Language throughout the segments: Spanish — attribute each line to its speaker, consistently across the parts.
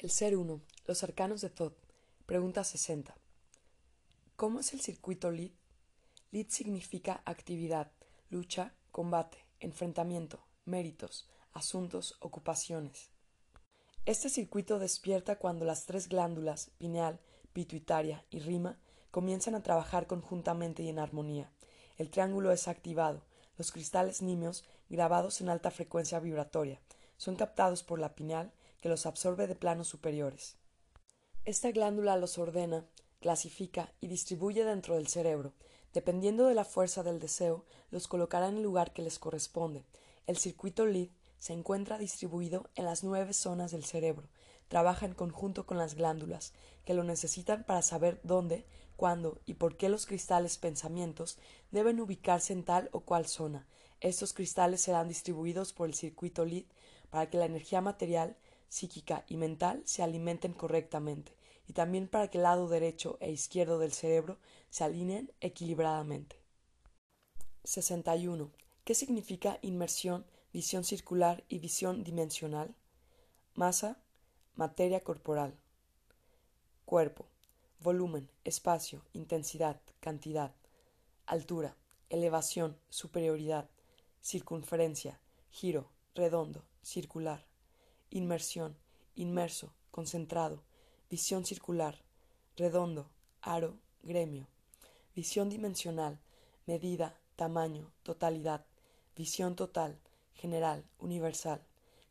Speaker 1: El ser uno, los arcanos de Thoth. Pregunta 60. ¿Cómo es el circuito LID? LID significa actividad, lucha, combate, enfrentamiento, méritos, asuntos, ocupaciones. Este circuito despierta cuando las tres glándulas, pineal, pituitaria y rima, comienzan a trabajar conjuntamente y en armonía. El triángulo es activado. Los cristales nimios, grabados en alta frecuencia vibratoria, son captados por la pineal que los absorbe de planos superiores. Esta glándula los ordena, clasifica y distribuye dentro del cerebro. Dependiendo de la fuerza del deseo, los colocará en el lugar que les corresponde. El circuito LID se encuentra distribuido en las nueve zonas del cerebro. Trabaja en conjunto con las glándulas, que lo necesitan para saber dónde, cuándo y por qué los cristales pensamientos deben ubicarse en tal o cual zona. Estos cristales serán distribuidos por el circuito LID para que la energía material psíquica y mental se alimenten correctamente, y también para que el lado derecho e izquierdo del cerebro se alineen equilibradamente. 61. ¿Qué significa inmersión, visión circular y visión dimensional? Masa, materia corporal. Cuerpo, volumen, espacio, intensidad, cantidad. Altura, elevación, superioridad, circunferencia, giro, redondo, circular inmersión, inmerso, concentrado, visión circular, redondo, aro, gremio, visión dimensional, medida, tamaño, totalidad, visión total, general, universal.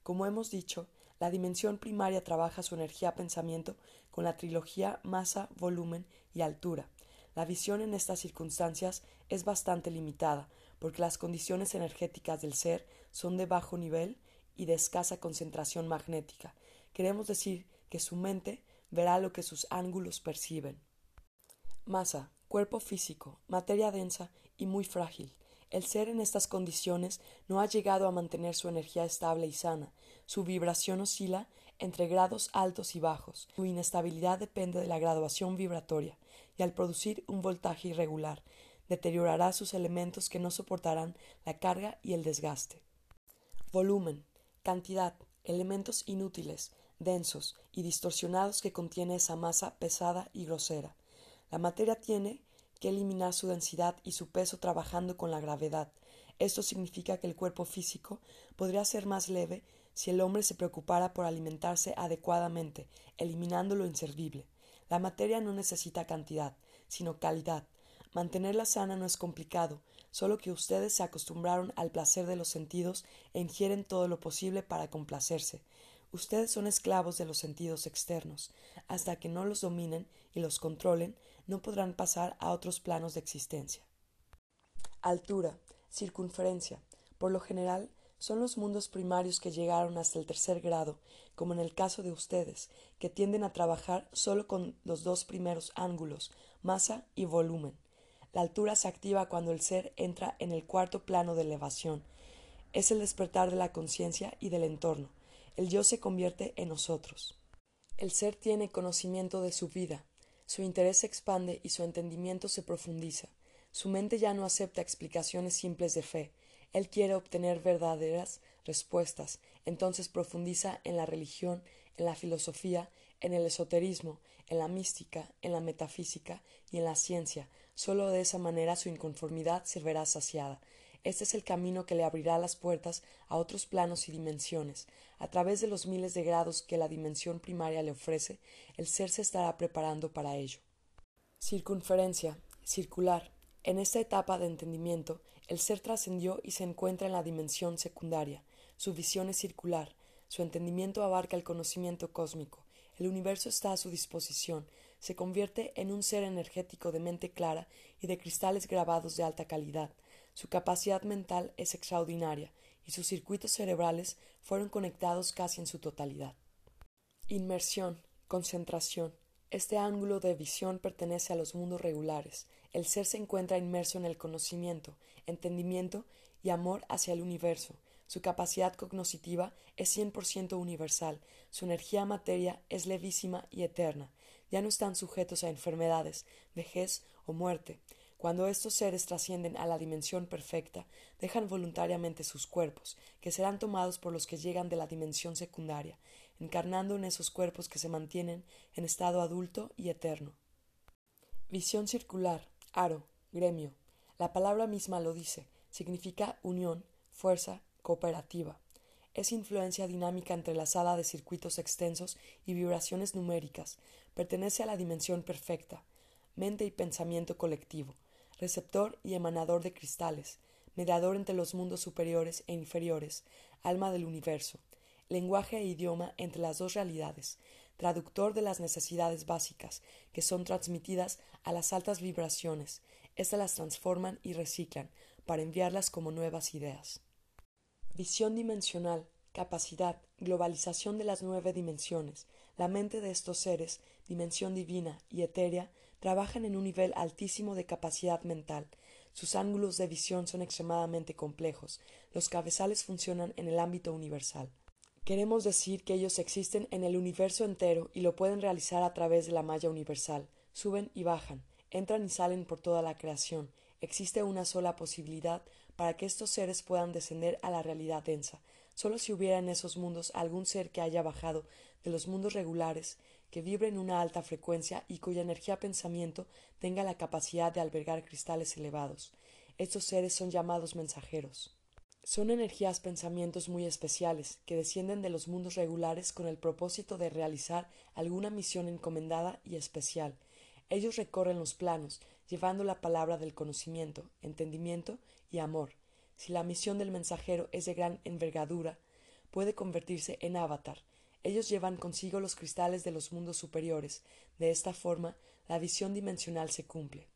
Speaker 1: Como hemos dicho, la dimensión primaria trabaja su energía-pensamiento con la trilogía masa, volumen y altura. La visión en estas circunstancias es bastante limitada, porque las condiciones energéticas del ser son de bajo nivel y de escasa concentración magnética. Queremos decir que su mente verá lo que sus ángulos perciben. Masa, cuerpo físico, materia densa y muy frágil. El ser en estas condiciones no ha llegado a mantener su energía estable y sana. Su vibración oscila entre grados altos y bajos. Su inestabilidad depende de la graduación vibratoria y al producir un voltaje irregular, deteriorará sus elementos que no soportarán la carga y el desgaste. Volumen cantidad, elementos inútiles, densos y distorsionados que contiene esa masa pesada y grosera. La materia tiene que eliminar su densidad y su peso trabajando con la gravedad. Esto significa que el cuerpo físico podría ser más leve si el hombre se preocupara por alimentarse adecuadamente, eliminando lo inservible. La materia no necesita cantidad, sino calidad. Mantenerla sana no es complicado, solo que ustedes se acostumbraron al placer de los sentidos e ingieren todo lo posible para complacerse. Ustedes son esclavos de los sentidos externos. Hasta que no los dominen y los controlen, no podrán pasar a otros planos de existencia. Altura, circunferencia. Por lo general, son los mundos primarios que llegaron hasta el tercer grado, como en el caso de ustedes, que tienden a trabajar solo con los dos primeros ángulos, masa y volumen. La altura se activa cuando el ser entra en el cuarto plano de elevación. Es el despertar de la conciencia y del entorno. El yo se convierte en nosotros. El ser tiene conocimiento de su vida. Su interés se expande y su entendimiento se profundiza. Su mente ya no acepta explicaciones simples de fe. Él quiere obtener verdaderas respuestas. Entonces profundiza en la religión, en la filosofía, en el esoterismo, en la mística, en la metafísica y en la ciencia, Solo de esa manera su inconformidad se verá saciada. Este es el camino que le abrirá las puertas a otros planos y dimensiones. A través de los miles de grados que la dimensión primaria le ofrece, el ser se estará preparando para ello. Circunferencia, circular. En esta etapa de entendimiento, el ser trascendió y se encuentra en la dimensión secundaria. Su visión es circular. Su entendimiento abarca el conocimiento cósmico. El universo está a su disposición se convierte en un ser energético de mente clara y de cristales grabados de alta calidad. Su capacidad mental es extraordinaria y sus circuitos cerebrales fueron conectados casi en su totalidad. Inmersión, concentración. Este ángulo de visión pertenece a los mundos regulares. El ser se encuentra inmerso en el conocimiento, entendimiento y amor hacia el universo. Su capacidad cognoscitiva es cien por ciento universal. Su energía materia es levísima y eterna ya no están sujetos a enfermedades, vejez o muerte. Cuando estos seres trascienden a la dimensión perfecta, dejan voluntariamente sus cuerpos, que serán tomados por los que llegan de la dimensión secundaria. encarnando en esos cuerpos que se mantienen en estado adulto y eterno. Visión circular, aro, gremio. La palabra misma lo dice, significa unión, fuerza, cooperativa. Es influencia dinámica entrelazada de circuitos extensos y vibraciones numéricas. Pertenece a la dimensión perfecta, mente y pensamiento colectivo, receptor y emanador de cristales, mediador entre los mundos superiores e inferiores, alma del universo, lenguaje e idioma entre las dos realidades, traductor de las necesidades básicas, que son transmitidas a las altas vibraciones. Estas las transforman y reciclan para enviarlas como nuevas ideas. Visión dimensional, capacidad, globalización de las nueve dimensiones. La mente de estos seres, dimensión divina y etérea, trabajan en un nivel altísimo de capacidad mental. Sus ángulos de visión son extremadamente complejos. Los cabezales funcionan en el ámbito universal. Queremos decir que ellos existen en el universo entero y lo pueden realizar a través de la malla universal. Suben y bajan, entran y salen por toda la creación. Existe una sola posibilidad para que estos seres puedan descender a la realidad densa. Solo si hubiera en esos mundos algún ser que haya bajado de los mundos regulares, que vibre en una alta frecuencia y cuya energía pensamiento tenga la capacidad de albergar cristales elevados. Estos seres son llamados mensajeros. Son energías pensamientos muy especiales, que descienden de los mundos regulares con el propósito de realizar alguna misión encomendada y especial. Ellos recorren los planos, llevando la palabra del conocimiento, entendimiento y amor. Si la misión del mensajero es de gran envergadura, puede convertirse en avatar. Ellos llevan consigo los cristales de los mundos superiores. De esta forma, la visión dimensional se cumple.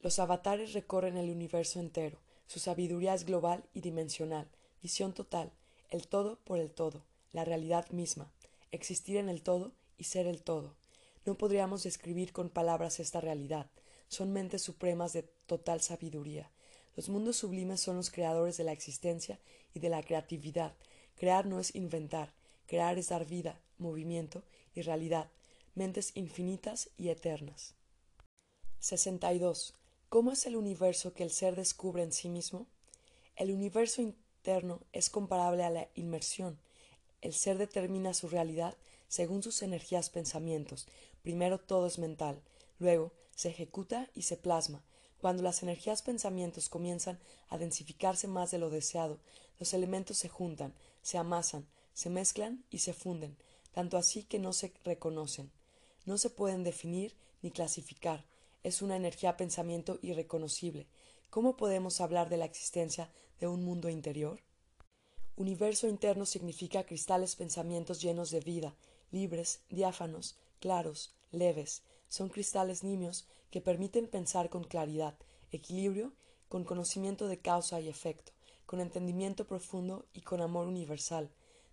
Speaker 1: Los avatares recorren el universo entero, su sabiduría es global y dimensional, visión total, el todo por el todo, la realidad misma, existir en el todo y ser el todo. No podríamos describir con palabras esta realidad. Son mentes supremas de total sabiduría. Los mundos sublimes son los creadores de la existencia y de la creatividad. Crear no es inventar, crear es dar vida, movimiento y realidad, mentes infinitas y eternas. 62. ¿Cómo es el universo que el ser descubre en sí mismo? El universo interno es comparable a la inmersión. El ser determina su realidad según sus energías pensamientos. Primero todo es mental, luego se ejecuta y se plasma. Cuando las energías pensamientos comienzan a densificarse más de lo deseado, los elementos se juntan, se amasan, se mezclan y se funden, tanto así que no se reconocen. No se pueden definir ni clasificar, es una energía pensamiento irreconocible. ¿Cómo podemos hablar de la existencia de un mundo interior? Universo interno significa cristales pensamientos llenos de vida, libres, diáfanos, claros, leves. Son cristales nimios que permiten pensar con claridad, equilibrio, con conocimiento de causa y efecto, con entendimiento profundo y con amor universal.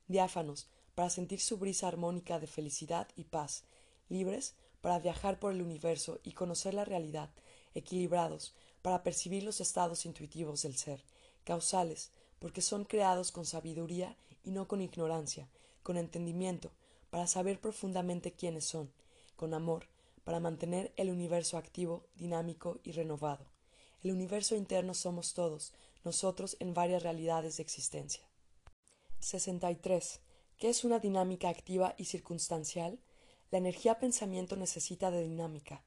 Speaker 1: Diáfanos, para sentir su brisa armónica de felicidad y paz. Libres, para viajar por el universo y conocer la realidad, equilibrados, para percibir los estados intuitivos del ser, causales, porque son creados con sabiduría y no con ignorancia, con entendimiento, para saber profundamente quiénes son, con amor, para mantener el universo activo, dinámico y renovado. El universo interno somos todos, nosotros en varias realidades de existencia. 63. ¿Qué es una dinámica activa y circunstancial? La energía pensamiento necesita de dinámica.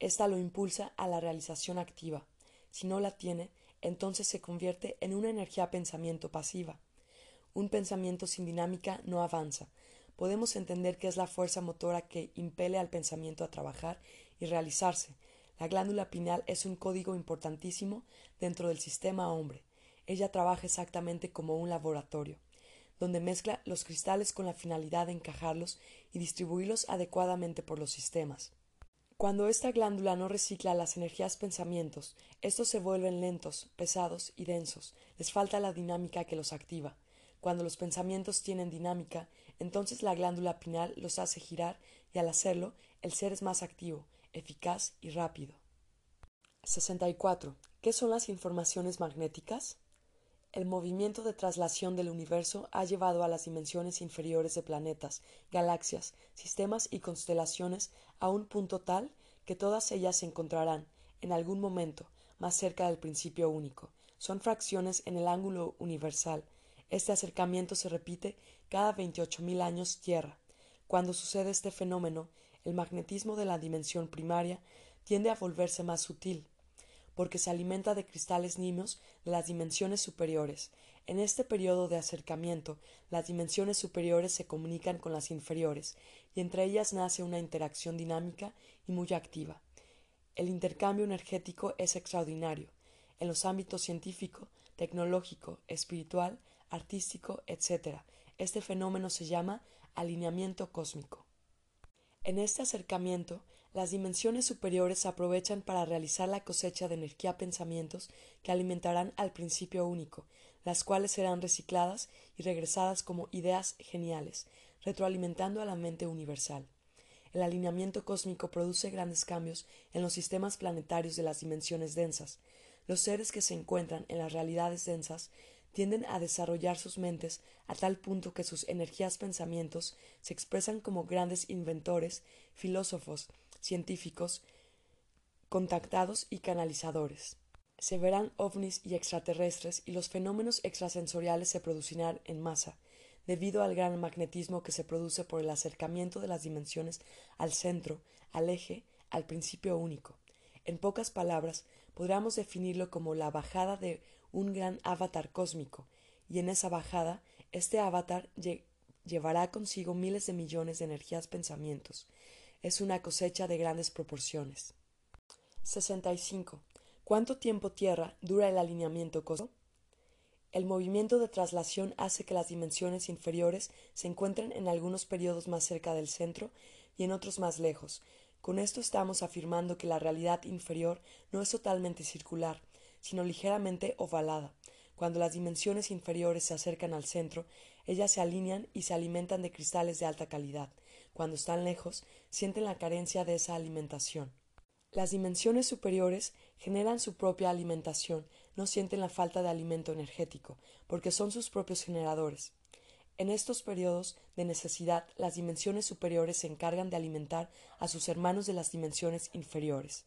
Speaker 1: Esta lo impulsa a la realización activa. Si no la tiene, entonces se convierte en una energía pensamiento pasiva. Un pensamiento sin dinámica no avanza. Podemos entender que es la fuerza motora que impele al pensamiento a trabajar y realizarse. La glándula pineal es un código importantísimo dentro del sistema hombre. Ella trabaja exactamente como un laboratorio donde mezcla los cristales con la finalidad de encajarlos y distribuirlos adecuadamente por los sistemas. Cuando esta glándula no recicla las energías pensamientos, estos se vuelven lentos, pesados y densos, les falta la dinámica que los activa. Cuando los pensamientos tienen dinámica, entonces la glándula pineal los hace girar y al hacerlo, el ser es más activo, eficaz y rápido. 64. ¿Qué son las informaciones magnéticas? El movimiento de traslación del universo ha llevado a las dimensiones inferiores de planetas, galaxias, sistemas y constelaciones a un punto tal que todas ellas se encontrarán, en algún momento, más cerca del principio único. Son fracciones en el ángulo universal. Este acercamiento se repite cada veintiocho mil años tierra. Cuando sucede este fenómeno, el magnetismo de la dimensión primaria tiende a volverse más sutil, porque se alimenta de cristales nimios de las dimensiones superiores. En este periodo de acercamiento, las dimensiones superiores se comunican con las inferiores, y entre ellas nace una interacción dinámica y muy activa. El intercambio energético es extraordinario. En los ámbitos científico, tecnológico, espiritual, artístico, etc., este fenómeno se llama alineamiento cósmico. En este acercamiento, las dimensiones superiores se aprovechan para realizar la cosecha de energía pensamientos que alimentarán al principio único, las cuales serán recicladas y regresadas como ideas geniales, retroalimentando a la mente universal. El alineamiento cósmico produce grandes cambios en los sistemas planetarios de las dimensiones densas. Los seres que se encuentran en las realidades densas tienden a desarrollar sus mentes a tal punto que sus energías pensamientos se expresan como grandes inventores, filósofos, científicos, contactados y canalizadores. Se verán ovnis y extraterrestres y los fenómenos extrasensoriales se producirán en masa, debido al gran magnetismo que se produce por el acercamiento de las dimensiones al centro, al eje, al principio único. En pocas palabras, podríamos definirlo como la bajada de un gran avatar cósmico, y en esa bajada, este avatar llevará consigo miles de millones de energías pensamientos. Es una cosecha de grandes proporciones. 65. ¿Cuánto tiempo Tierra dura el alineamiento cósmico? El movimiento de traslación hace que las dimensiones inferiores se encuentren en algunos periodos más cerca del centro y en otros más lejos. Con esto estamos afirmando que la realidad inferior no es totalmente circular, sino ligeramente ovalada. Cuando las dimensiones inferiores se acercan al centro, ellas se alinean y se alimentan de cristales de alta calidad. Cuando están lejos, sienten la carencia de esa alimentación. Las dimensiones superiores generan su propia alimentación, no sienten la falta de alimento energético, porque son sus propios generadores. En estos periodos de necesidad, las dimensiones superiores se encargan de alimentar a sus hermanos de las dimensiones inferiores.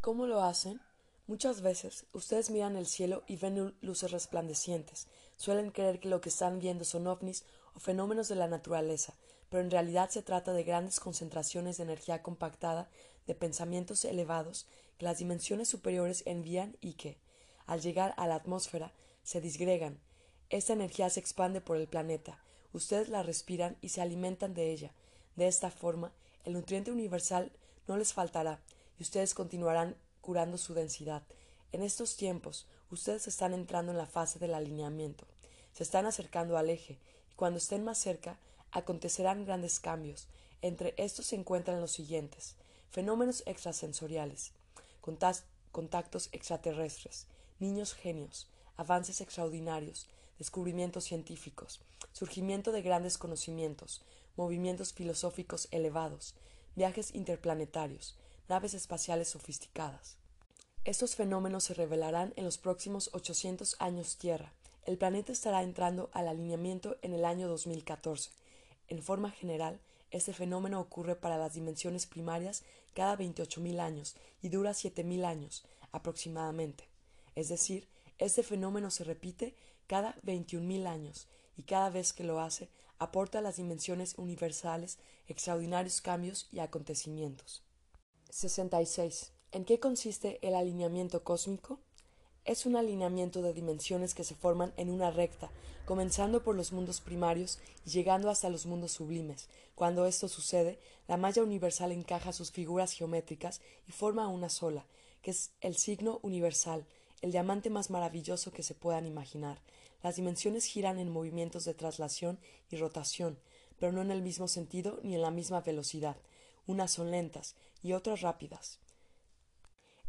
Speaker 1: ¿Cómo lo hacen? Muchas veces ustedes miran el cielo y ven luces resplandecientes. Suelen creer que lo que están viendo son ovnis o fenómenos de la naturaleza, pero en realidad se trata de grandes concentraciones de energía compactada, de pensamientos elevados que las dimensiones superiores envían y que, al llegar a la atmósfera, se disgregan. Esta energía se expande por el planeta. Ustedes la respiran y se alimentan de ella. De esta forma, el nutriente universal no les faltará y ustedes continuarán curando su densidad. En estos tiempos, ustedes están entrando en la fase del alineamiento, se están acercando al eje, y cuando estén más cerca, acontecerán grandes cambios. Entre estos se encuentran los siguientes fenómenos extrasensoriales, contactos extraterrestres, niños genios, avances extraordinarios, descubrimientos científicos, surgimiento de grandes conocimientos, movimientos filosóficos elevados, viajes interplanetarios, naves espaciales sofisticadas. Estos fenómenos se revelarán en los próximos 800 años Tierra. El planeta estará entrando al alineamiento en el año 2014. En forma general, este fenómeno ocurre para las dimensiones primarias cada 28.000 años y dura 7.000 años aproximadamente. Es decir, este fenómeno se repite cada 21.000 años y cada vez que lo hace aporta a las dimensiones universales extraordinarios cambios y acontecimientos. 66. ¿En qué consiste el alineamiento cósmico? Es un alineamiento de dimensiones que se forman en una recta, comenzando por los mundos primarios y llegando hasta los mundos sublimes. Cuando esto sucede, la malla universal encaja sus figuras geométricas y forma una sola, que es el signo universal, el diamante más maravilloso que se puedan imaginar. Las dimensiones giran en movimientos de traslación y rotación, pero no en el mismo sentido ni en la misma velocidad unas son lentas y otras rápidas.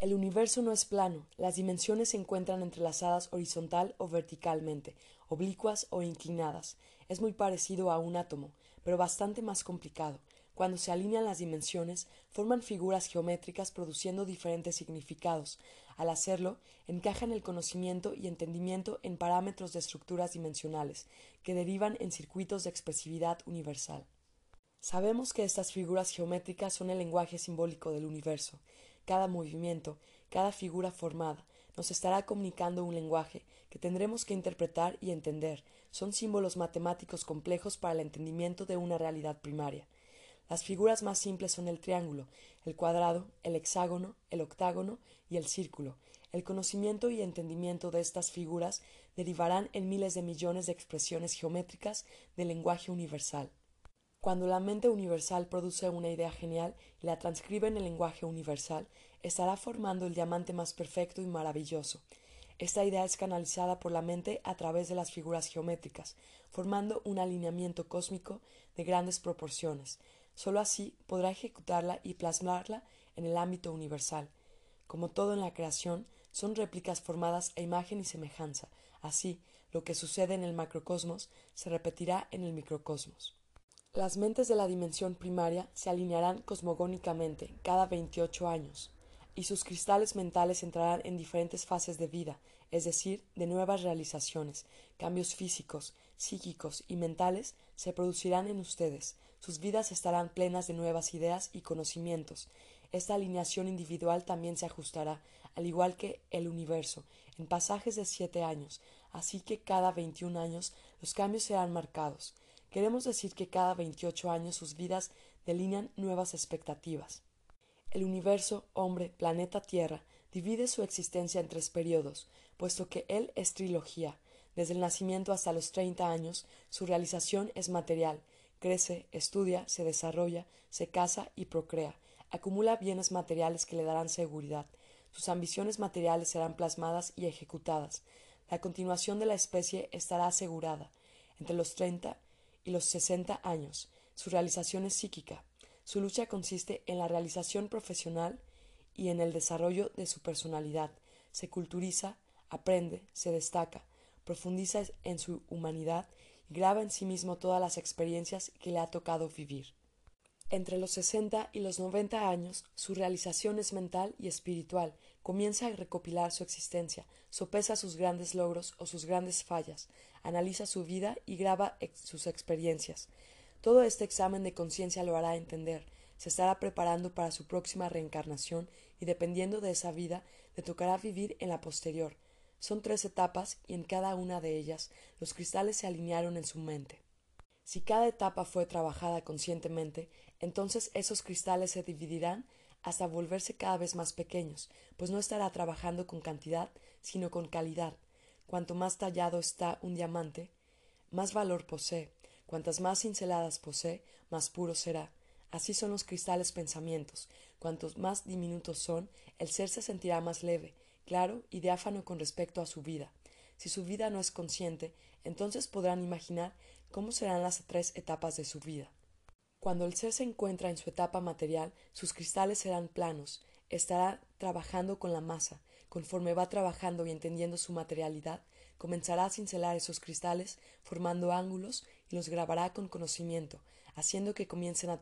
Speaker 1: El universo no es plano, las dimensiones se encuentran entrelazadas horizontal o verticalmente, oblicuas o inclinadas. Es muy parecido a un átomo, pero bastante más complicado. Cuando se alinean las dimensiones, forman figuras geométricas produciendo diferentes significados. Al hacerlo, encajan el conocimiento y entendimiento en parámetros de estructuras dimensionales, que derivan en circuitos de expresividad universal. Sabemos que estas figuras geométricas son el lenguaje simbólico del universo. Cada movimiento, cada figura formada, nos estará comunicando un lenguaje que tendremos que interpretar y entender. Son símbolos matemáticos complejos para el entendimiento de una realidad primaria. Las figuras más simples son el triángulo, el cuadrado, el hexágono, el octágono y el círculo. El conocimiento y entendimiento de estas figuras derivarán en miles de millones de expresiones geométricas del lenguaje universal. Cuando la mente universal produce una idea genial y la transcribe en el lenguaje universal, estará formando el diamante más perfecto y maravilloso. Esta idea es canalizada por la mente a través de las figuras geométricas, formando un alineamiento cósmico de grandes proporciones. Solo así podrá ejecutarla y plasmarla en el ámbito universal. Como todo en la creación, son réplicas formadas a imagen y semejanza. Así, lo que sucede en el macrocosmos se repetirá en el microcosmos. Las mentes de la dimensión primaria se alinearán cosmogónicamente cada 28 años, y sus cristales mentales entrarán en diferentes fases de vida, es decir, de nuevas realizaciones, cambios físicos, psíquicos y mentales se producirán en ustedes, sus vidas estarán plenas de nuevas ideas y conocimientos. Esta alineación individual también se ajustará, al igual que el universo, en pasajes de siete años, así que cada veintiún años los cambios serán marcados. Queremos decir que cada 28 años sus vidas delinean nuevas expectativas. El universo, hombre, planeta Tierra, divide su existencia en tres periodos, puesto que él es trilogía. Desde el nacimiento hasta los 30 años, su realización es material, crece, estudia, se desarrolla, se casa y procrea, acumula bienes materiales que le darán seguridad, sus ambiciones materiales serán plasmadas y ejecutadas, la continuación de la especie estará asegurada. Entre los 30 y los 60 años. Su realización es psíquica. Su lucha consiste en la realización profesional y en el desarrollo de su personalidad. Se culturiza, aprende, se destaca, profundiza en su humanidad y graba en sí mismo todas las experiencias que le ha tocado vivir. Entre los 60 y los 90 años, su realización es mental y espiritual. Comienza a recopilar su existencia, sopesa sus grandes logros o sus grandes fallas, analiza su vida y graba sus experiencias. Todo este examen de conciencia lo hará entender, se estará preparando para su próxima reencarnación y dependiendo de esa vida le tocará vivir en la posterior. Son tres etapas y en cada una de ellas los cristales se alinearon en su mente. Si cada etapa fue trabajada conscientemente, entonces esos cristales se dividirán hasta volverse cada vez más pequeños, pues no estará trabajando con cantidad, sino con calidad, Cuanto más tallado está un diamante, más valor posee. Cuantas más cinceladas posee, más puro será. Así son los cristales pensamientos. Cuantos más diminutos son, el ser se sentirá más leve, claro y diáfano con respecto a su vida. Si su vida no es consciente, entonces podrán imaginar cómo serán las tres etapas de su vida. Cuando el ser se encuentra en su etapa material, sus cristales serán planos, estará trabajando con la masa, Conforme va trabajando y entendiendo su materialidad, comenzará a cincelar esos cristales, formando ángulos y los grabará con conocimiento, haciendo que comiencen a,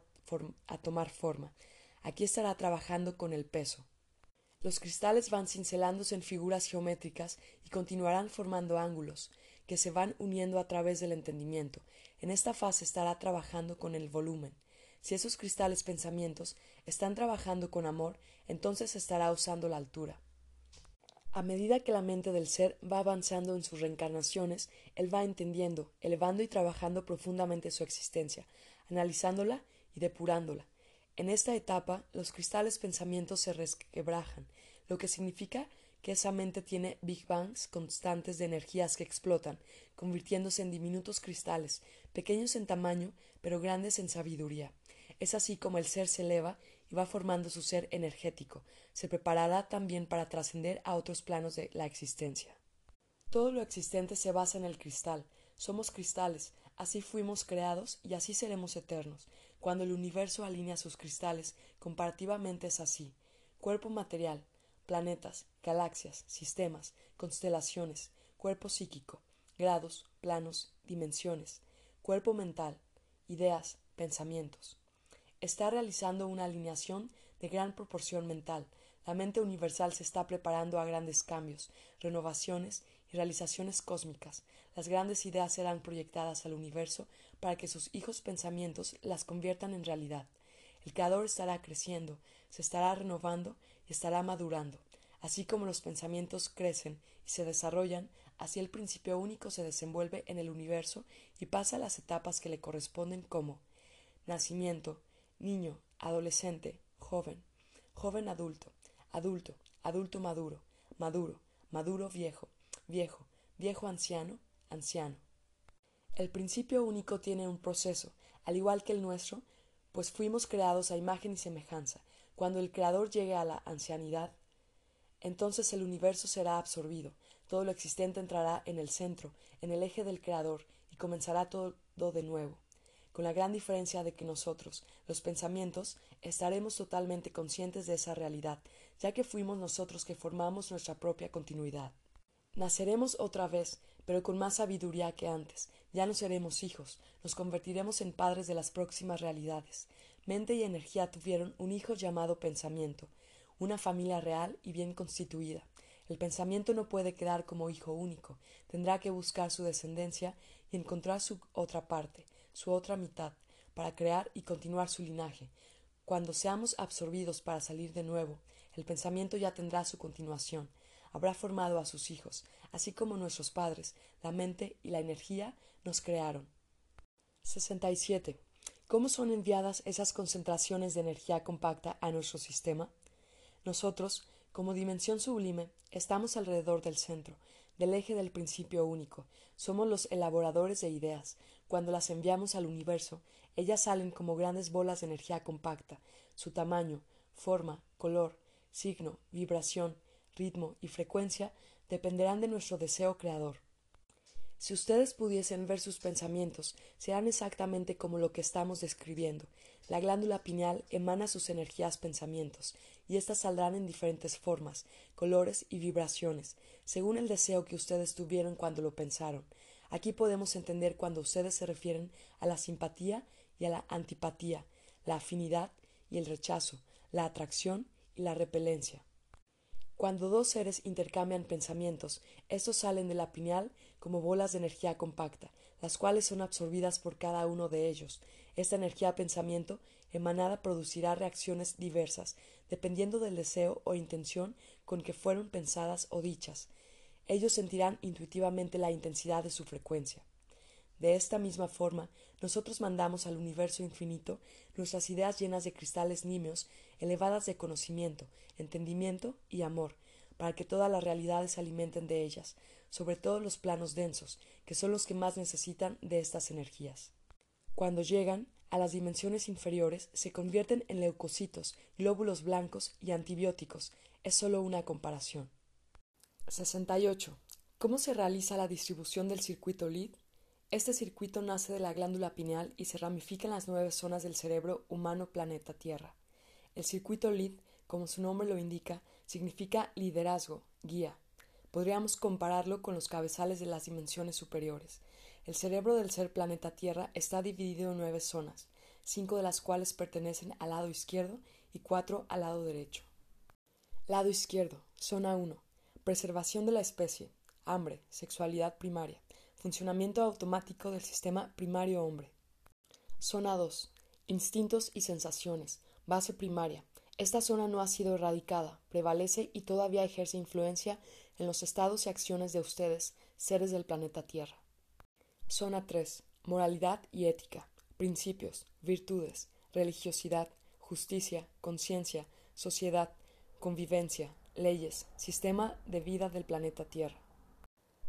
Speaker 1: a tomar forma. Aquí estará trabajando con el peso. Los cristales van cincelándose en figuras geométricas y continuarán formando ángulos, que se van uniendo a través del entendimiento. En esta fase estará trabajando con el volumen. Si esos cristales pensamientos están trabajando con amor, entonces estará usando la altura. A medida que la mente del ser va avanzando en sus reencarnaciones, él va entendiendo, elevando y trabajando profundamente su existencia, analizándola y depurándola. En esta etapa, los cristales pensamientos se resquebrajan, lo que significa que esa mente tiene big bangs constantes de energías que explotan, convirtiéndose en diminutos cristales, pequeños en tamaño, pero grandes en sabiduría. Es así como el ser se eleva y va formando su ser energético, se preparará también para trascender a otros planos de la existencia. Todo lo existente se basa en el cristal, somos cristales, así fuimos creados y así seremos eternos. Cuando el universo alinea sus cristales, comparativamente es así. Cuerpo material, planetas, galaxias, sistemas, constelaciones, cuerpo psíquico, grados, planos, dimensiones, cuerpo mental, ideas, pensamientos está realizando una alineación de gran proporción mental. La mente universal se está preparando a grandes cambios, renovaciones y realizaciones cósmicas. Las grandes ideas serán proyectadas al universo para que sus hijos pensamientos las conviertan en realidad. El creador estará creciendo, se estará renovando estará madurando. Así como los pensamientos crecen y se desarrollan, así el principio único se desenvuelve en el universo y pasa las etapas que le corresponden como nacimiento, niño, adolescente, joven, joven adulto, adulto, adulto maduro, maduro, maduro viejo, viejo, viejo anciano, anciano. El principio único tiene un proceso, al igual que el nuestro, pues fuimos creados a imagen y semejanza. Cuando el Creador llegue a la ancianidad, entonces el universo será absorbido, todo lo existente entrará en el centro, en el eje del Creador, y comenzará todo de nuevo, con la gran diferencia de que nosotros, los pensamientos, estaremos totalmente conscientes de esa realidad, ya que fuimos nosotros que formamos nuestra propia continuidad. Naceremos otra vez, pero con más sabiduría que antes. Ya no seremos hijos, nos convertiremos en padres de las próximas realidades. Mente y energía tuvieron un hijo llamado pensamiento, una familia real y bien constituida. El pensamiento no puede quedar como hijo único, tendrá que buscar su descendencia y encontrar su otra parte, su otra mitad, para crear y continuar su linaje. Cuando seamos absorbidos para salir de nuevo, el pensamiento ya tendrá su continuación, habrá formado a sus hijos, así como nuestros padres, la mente y la energía nos crearon. 67. ¿Cómo son enviadas esas concentraciones de energía compacta a nuestro sistema? Nosotros, como dimensión sublime, estamos alrededor del centro, del eje del principio único. Somos los elaboradores de ideas. Cuando las enviamos al universo, ellas salen como grandes bolas de energía compacta. Su tamaño, forma, color, signo, vibración, ritmo y frecuencia dependerán de nuestro deseo creador. Si ustedes pudiesen ver sus pensamientos, serán exactamente como lo que estamos describiendo. La glándula pineal emana sus energías pensamientos, y éstas saldrán en diferentes formas, colores y vibraciones, según el deseo que ustedes tuvieron cuando lo pensaron. Aquí podemos entender cuando ustedes se refieren a la simpatía y a la antipatía, la afinidad y el rechazo, la atracción y la repelencia. Cuando dos seres intercambian pensamientos, estos salen de la pineal como bolas de energía compacta, las cuales son absorbidas por cada uno de ellos. Esta energía pensamiento emanada producirá reacciones diversas, dependiendo del deseo o intención con que fueron pensadas o dichas. Ellos sentirán intuitivamente la intensidad de su frecuencia. De esta misma forma, nosotros mandamos al universo infinito nuestras ideas llenas de cristales nimios, elevadas de conocimiento, entendimiento y amor, para que todas las realidades se alimenten de ellas, sobre todo los planos densos, que son los que más necesitan de estas energías. Cuando llegan a las dimensiones inferiores, se convierten en leucocitos, glóbulos blancos y antibióticos. Es solo una comparación. 68. ¿Cómo se realiza la distribución del circuito LEED? Este circuito nace de la glándula pineal y se ramifica en las nueve zonas del cerebro humano planeta Tierra. El circuito LEED, como su nombre lo indica, significa liderazgo, guía. Podríamos compararlo con los cabezales de las dimensiones superiores. El cerebro del ser planeta Tierra está dividido en nueve zonas, cinco de las cuales pertenecen al lado izquierdo y cuatro al lado derecho. Lado izquierdo, zona 1. Preservación de la especie, hambre, sexualidad primaria, funcionamiento automático del sistema primario hombre. Zona 2. Instintos y sensaciones, base primaria. Esta zona no ha sido erradicada, prevalece y todavía ejerce influencia en los estados y acciones de ustedes, seres del planeta Tierra. Zona 3. Moralidad y ética, principios, virtudes, religiosidad, justicia, conciencia, sociedad, convivencia, leyes, sistema de vida del planeta Tierra.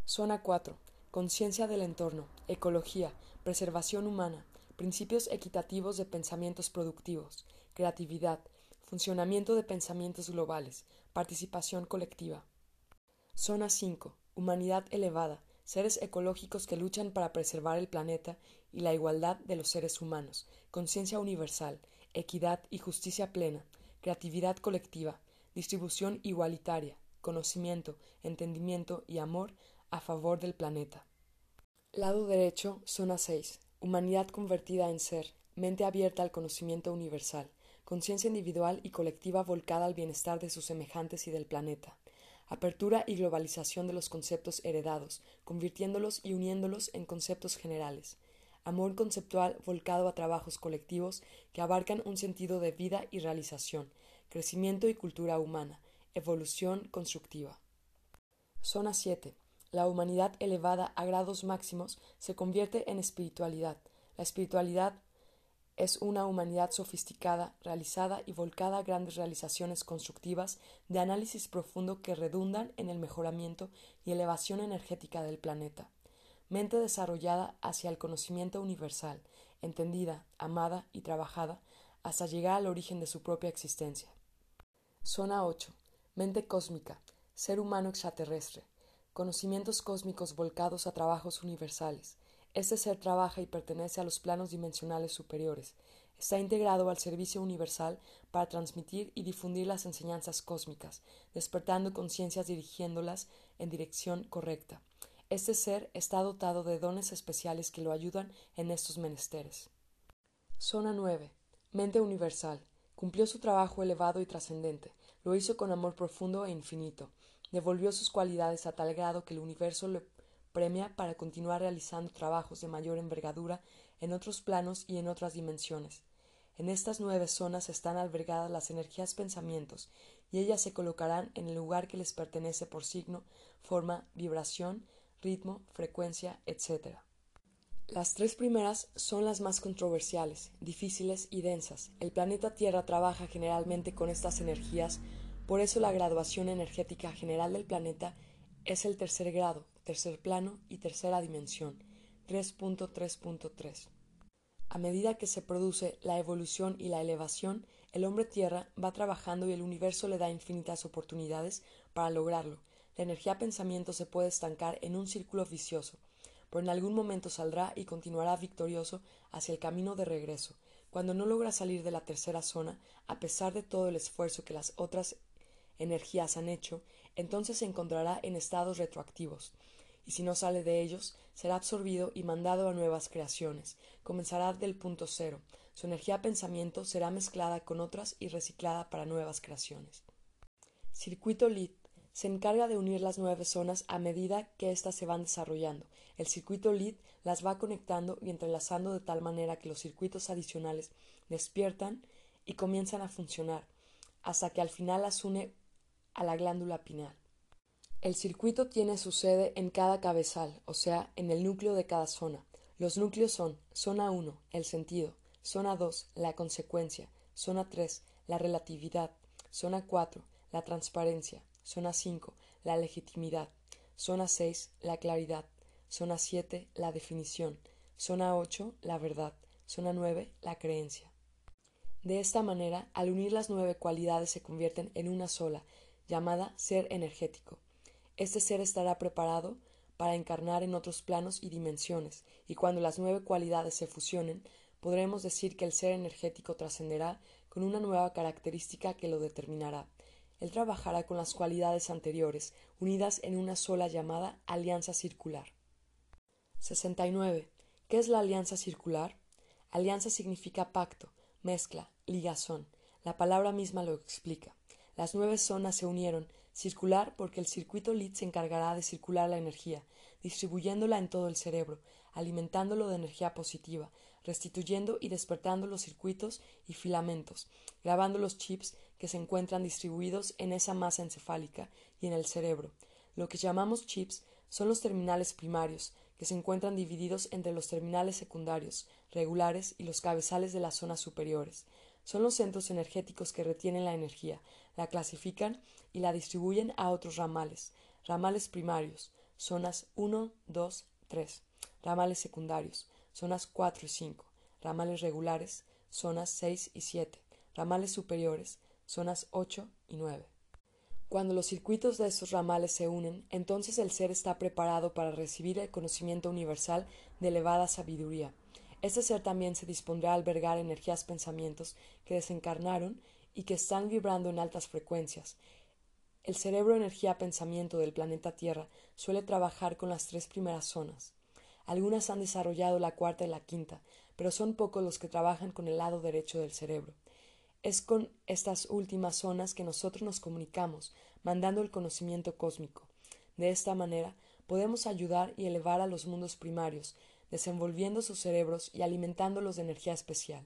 Speaker 1: Zona 4 conciencia del entorno, ecología, preservación humana, principios equitativos de pensamientos productivos, creatividad, funcionamiento de pensamientos globales, participación colectiva. Zona 5. Humanidad elevada, seres ecológicos que luchan para preservar el planeta y la igualdad de los seres humanos, conciencia universal, equidad y justicia plena, creatividad colectiva, distribución igualitaria, conocimiento, entendimiento y amor a favor del planeta. Lado derecho, zona 6. Humanidad convertida en ser, mente abierta al conocimiento universal, conciencia individual y colectiva volcada al bienestar de sus semejantes y del planeta. Apertura y globalización de los conceptos heredados, convirtiéndolos y uniéndolos en conceptos generales. Amor conceptual volcado a trabajos colectivos que abarcan un sentido de vida y realización, crecimiento y cultura humana, Evolución constructiva. Zona 7. La humanidad elevada a grados máximos se convierte en espiritualidad. La espiritualidad es una humanidad sofisticada, realizada y volcada a grandes realizaciones constructivas de análisis profundo que redundan en el mejoramiento y elevación energética del planeta. Mente desarrollada hacia el conocimiento universal, entendida, amada y trabajada hasta llegar al origen de su propia existencia. Zona 8. Mente cósmica, ser humano extraterrestre, conocimientos cósmicos volcados a trabajos universales, este ser trabaja y pertenece a los planos dimensionales superiores. Está integrado al servicio universal para transmitir y difundir las enseñanzas cósmicas, despertando conciencias dirigiéndolas en dirección correcta. Este ser está dotado de dones especiales que lo ayudan en estos menesteres. Zona 9. Mente universal. Cumplió su trabajo elevado y trascendente. Lo hizo con amor profundo e infinito. Devolvió sus cualidades a tal grado que el universo le premia para continuar realizando trabajos de mayor envergadura en otros planos y en otras dimensiones. En estas nueve zonas están albergadas las energías pensamientos, y ellas se colocarán en el lugar que les pertenece por signo, forma, vibración, ritmo, frecuencia, etc. Las tres primeras son las más controversiales, difíciles y densas. El planeta Tierra trabaja generalmente con estas energías, por eso la graduación energética general del planeta es el tercer grado, tercer plano y tercera dimensión, 3.3.3. A medida que se produce la evolución y la elevación, el hombre tierra va trabajando y el universo le da infinitas oportunidades para lograrlo. La energía pensamiento se puede estancar en un círculo vicioso, pero en algún momento saldrá y continuará victorioso hacia el camino de regreso. Cuando no logra salir de la tercera zona, a pesar de todo el esfuerzo que las otras energías han hecho, entonces se encontrará en estados retroactivos, y si no sale de ellos, será absorbido y mandado a nuevas creaciones. Comenzará del punto cero. Su energía pensamiento será mezclada con otras y reciclada para nuevas creaciones. Circuito LID se encarga de unir las nueve zonas a medida que éstas se van desarrollando. El circuito LID las va conectando y entrelazando de tal manera que los circuitos adicionales despiertan y comienzan a funcionar, hasta que al final las une a la glándula pineal. El circuito tiene su sede en cada cabezal, o sea, en el núcleo de cada zona. Los núcleos son zona 1, el sentido, zona 2, la consecuencia, zona 3, la relatividad, zona 4, la transparencia, zona 5, la legitimidad, zona 6, la claridad, zona 7, la definición, zona 8, la verdad, zona 9, la creencia. De esta manera, al unir las nueve cualidades se convierten en una sola, llamada ser energético. Este ser estará preparado para encarnar en otros planos y dimensiones, y cuando las nueve cualidades se fusionen, podremos decir que el ser energético trascenderá con una nueva característica que lo determinará. Él trabajará con las cualidades anteriores, unidas en una sola llamada alianza circular. 69. ¿Qué es la alianza circular? Alianza significa pacto, mezcla, ligazón. La palabra misma lo explica. Las nueve zonas se unieron, circular porque el circuito LID se encargará de circular la energía, distribuyéndola en todo el cerebro, alimentándolo de energía positiva, restituyendo y despertando los circuitos y filamentos, grabando los chips que se encuentran distribuidos en esa masa encefálica y en el cerebro. Lo que llamamos chips son los terminales primarios, que se encuentran divididos entre los terminales secundarios, regulares y los cabezales de las zonas superiores. Son los centros energéticos que retienen la energía, la clasifican y la distribuyen a otros ramales, ramales primarios, zonas 1, 2, 3, ramales secundarios, zonas 4 y 5, ramales regulares, zonas 6 y 7, ramales superiores, zonas 8 y 9. Cuando los circuitos de estos ramales se unen, entonces el ser está preparado para recibir el conocimiento universal de elevada sabiduría. Este ser también se dispondrá a albergar energías pensamientos que desencarnaron y que están vibrando en altas frecuencias. El cerebro energía pensamiento del planeta Tierra suele trabajar con las tres primeras zonas. Algunas han desarrollado la cuarta y la quinta, pero son pocos los que trabajan con el lado derecho del cerebro. Es con estas últimas zonas que nosotros nos comunicamos, mandando el conocimiento cósmico. De esta manera podemos ayudar y elevar a los mundos primarios, desenvolviendo sus cerebros y alimentándolos de energía especial.